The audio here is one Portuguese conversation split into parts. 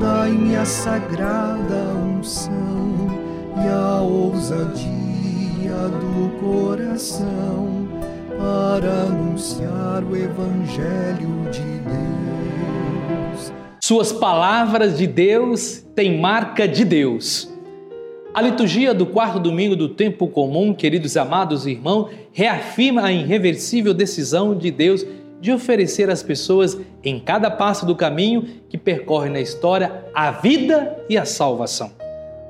dai-me a sagrada unção e a ousadia do coração para anunciar o Evangelho de Deus. Suas palavras de Deus têm marca de Deus. A liturgia do quarto domingo do tempo comum, queridos amados irmãos, reafirma a irreversível decisão de Deus de oferecer às pessoas, em cada passo do caminho que percorre na história, a vida e a salvação.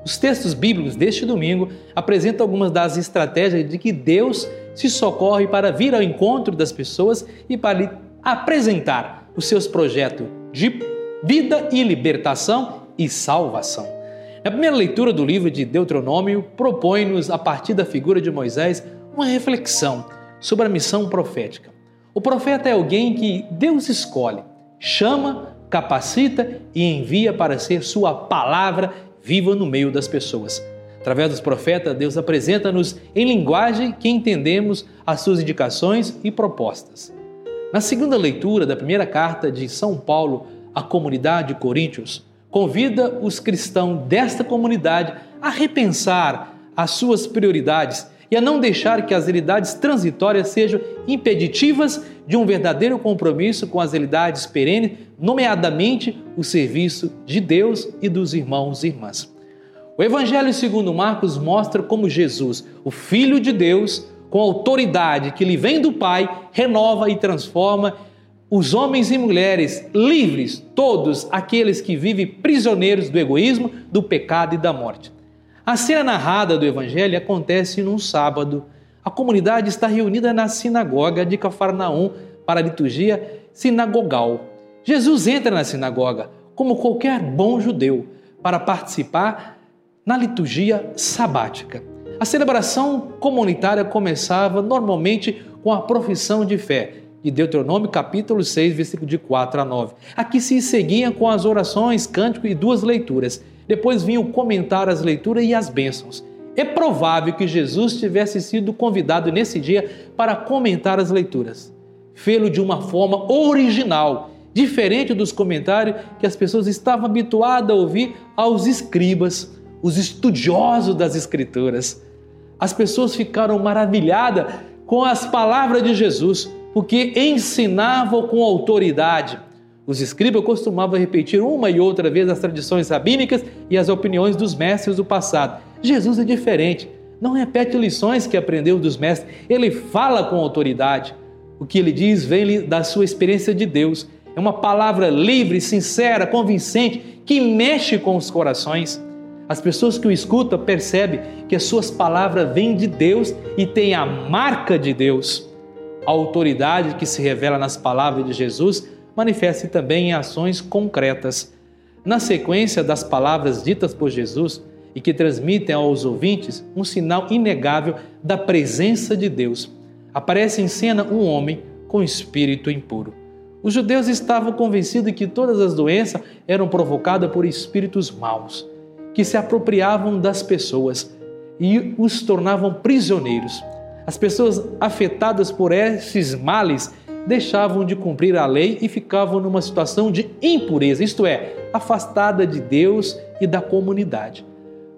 Os textos bíblicos deste domingo apresentam algumas das estratégias de que Deus se socorre para vir ao encontro das pessoas e para lhe apresentar os seus projetos de vida e libertação e salvação. Na primeira leitura do livro de Deuteronômio, propõe-nos, a partir da figura de Moisés, uma reflexão sobre a missão profética. O profeta é alguém que Deus escolhe, chama, capacita e envia para ser sua palavra viva no meio das pessoas. Através dos profetas, Deus apresenta-nos em linguagem que entendemos as suas indicações e propostas. Na segunda leitura da primeira carta de São Paulo à comunidade de Coríntios, convida os cristãos desta comunidade a repensar as suas prioridades e a não deixar que as realidades transitórias sejam impeditivas de um verdadeiro compromisso com as realidades perenes, nomeadamente o serviço de Deus e dos irmãos e irmãs. O Evangelho segundo Marcos mostra como Jesus, o Filho de Deus, com autoridade que lhe vem do Pai, renova e transforma os homens e mulheres livres, todos aqueles que vivem prisioneiros do egoísmo, do pecado e da morte. A cena narrada do Evangelho acontece num sábado. A comunidade está reunida na sinagoga de Cafarnaum para a liturgia sinagogal. Jesus entra na sinagoga, como qualquer bom judeu, para participar na liturgia sabática. A celebração comunitária começava normalmente com a profissão de fé, de Deuteronômio capítulo 6, versículo de 4 a 9. Aqui se seguia com as orações, cântico e duas leituras. Depois vinham comentar as leituras e as bênçãos. É provável que Jesus tivesse sido convidado nesse dia para comentar as leituras. Fê-lo de uma forma original, diferente dos comentários que as pessoas estavam habituadas a ouvir aos escribas, os estudiosos das Escrituras. As pessoas ficaram maravilhadas com as palavras de Jesus porque ensinavam com autoridade. Os escribas costumavam repetir uma e outra vez as tradições rabínicas e as opiniões dos mestres do passado. Jesus é diferente. Não repete lições que aprendeu dos mestres, ele fala com autoridade. O que ele diz vem da sua experiência de Deus. É uma palavra livre, sincera, convincente, que mexe com os corações. As pessoas que o escutam percebem que as suas palavras vêm de Deus e têm a marca de Deus. A autoridade que se revela nas palavras de Jesus manifesta também em ações concretas. Na sequência das palavras ditas por Jesus e que transmitem aos ouvintes um sinal inegável da presença de Deus, aparece em cena um homem com espírito impuro. Os judeus estavam convencidos que todas as doenças eram provocadas por espíritos maus, que se apropriavam das pessoas e os tornavam prisioneiros. As pessoas afetadas por esses males deixavam de cumprir a lei e ficavam numa situação de impureza, isto é, afastada de Deus e da comunidade.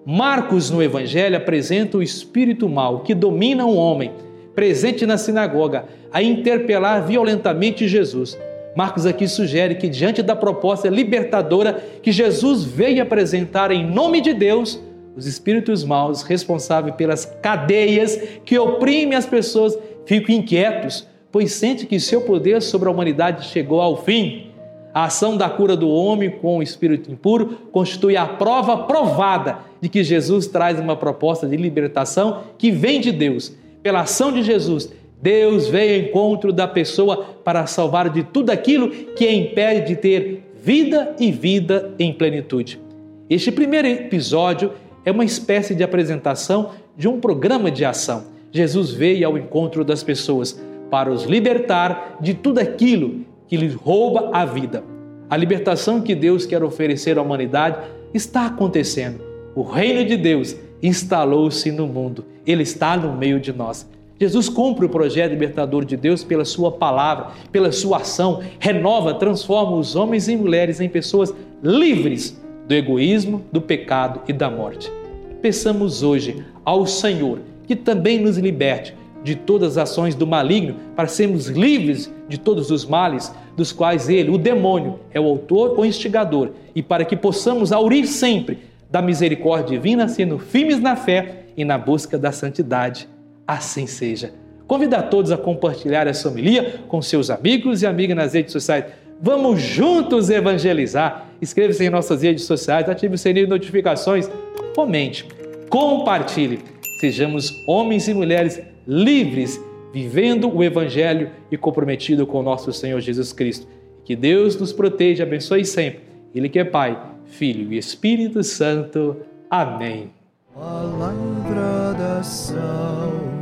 Marcos no Evangelho apresenta o espírito mau que domina o homem, presente na sinagoga, a interpelar violentamente Jesus. Marcos aqui sugere que, diante da proposta libertadora que Jesus veio apresentar em nome de Deus, os espíritos maus responsáveis pelas cadeias que oprimem as pessoas ficam inquietos, pois sente que seu poder sobre a humanidade chegou ao fim. A ação da cura do homem com o espírito impuro constitui a prova provada de que Jesus traz uma proposta de libertação que vem de Deus. Pela ação de Jesus, Deus veio ao encontro da pessoa para salvar de tudo aquilo que a impede de ter vida e vida em plenitude. Este primeiro episódio é uma espécie de apresentação de um programa de ação. Jesus veio ao encontro das pessoas para os libertar de tudo aquilo que lhes rouba a vida. A libertação que Deus quer oferecer à humanidade está acontecendo. O reino de Deus instalou-se no mundo. Ele está no meio de nós. Jesus cumpre o projeto libertador de Deus pela sua palavra, pela sua ação, renova, transforma os homens e mulheres em pessoas livres do egoísmo, do pecado e da morte. Peçamos hoje ao Senhor que também nos liberte de todas as ações do maligno, para sermos livres de todos os males dos quais ele, o demônio, é o autor ou instigador, e para que possamos aurir sempre da misericórdia divina, sendo firmes na fé e na busca da santidade. Assim seja. Convido a todos a compartilhar essa homilia com seus amigos e amigas nas redes sociais. Vamos juntos evangelizar. Inscreva-se em nossas redes sociais, ative o sininho de notificações, comente, compartilhe. Sejamos homens e mulheres livres, vivendo o Evangelho e comprometido com o nosso Senhor Jesus Cristo. Que Deus nos proteja abençoe sempre. Ele que é Pai, Filho e Espírito Santo. Amém. Palavra da salvação.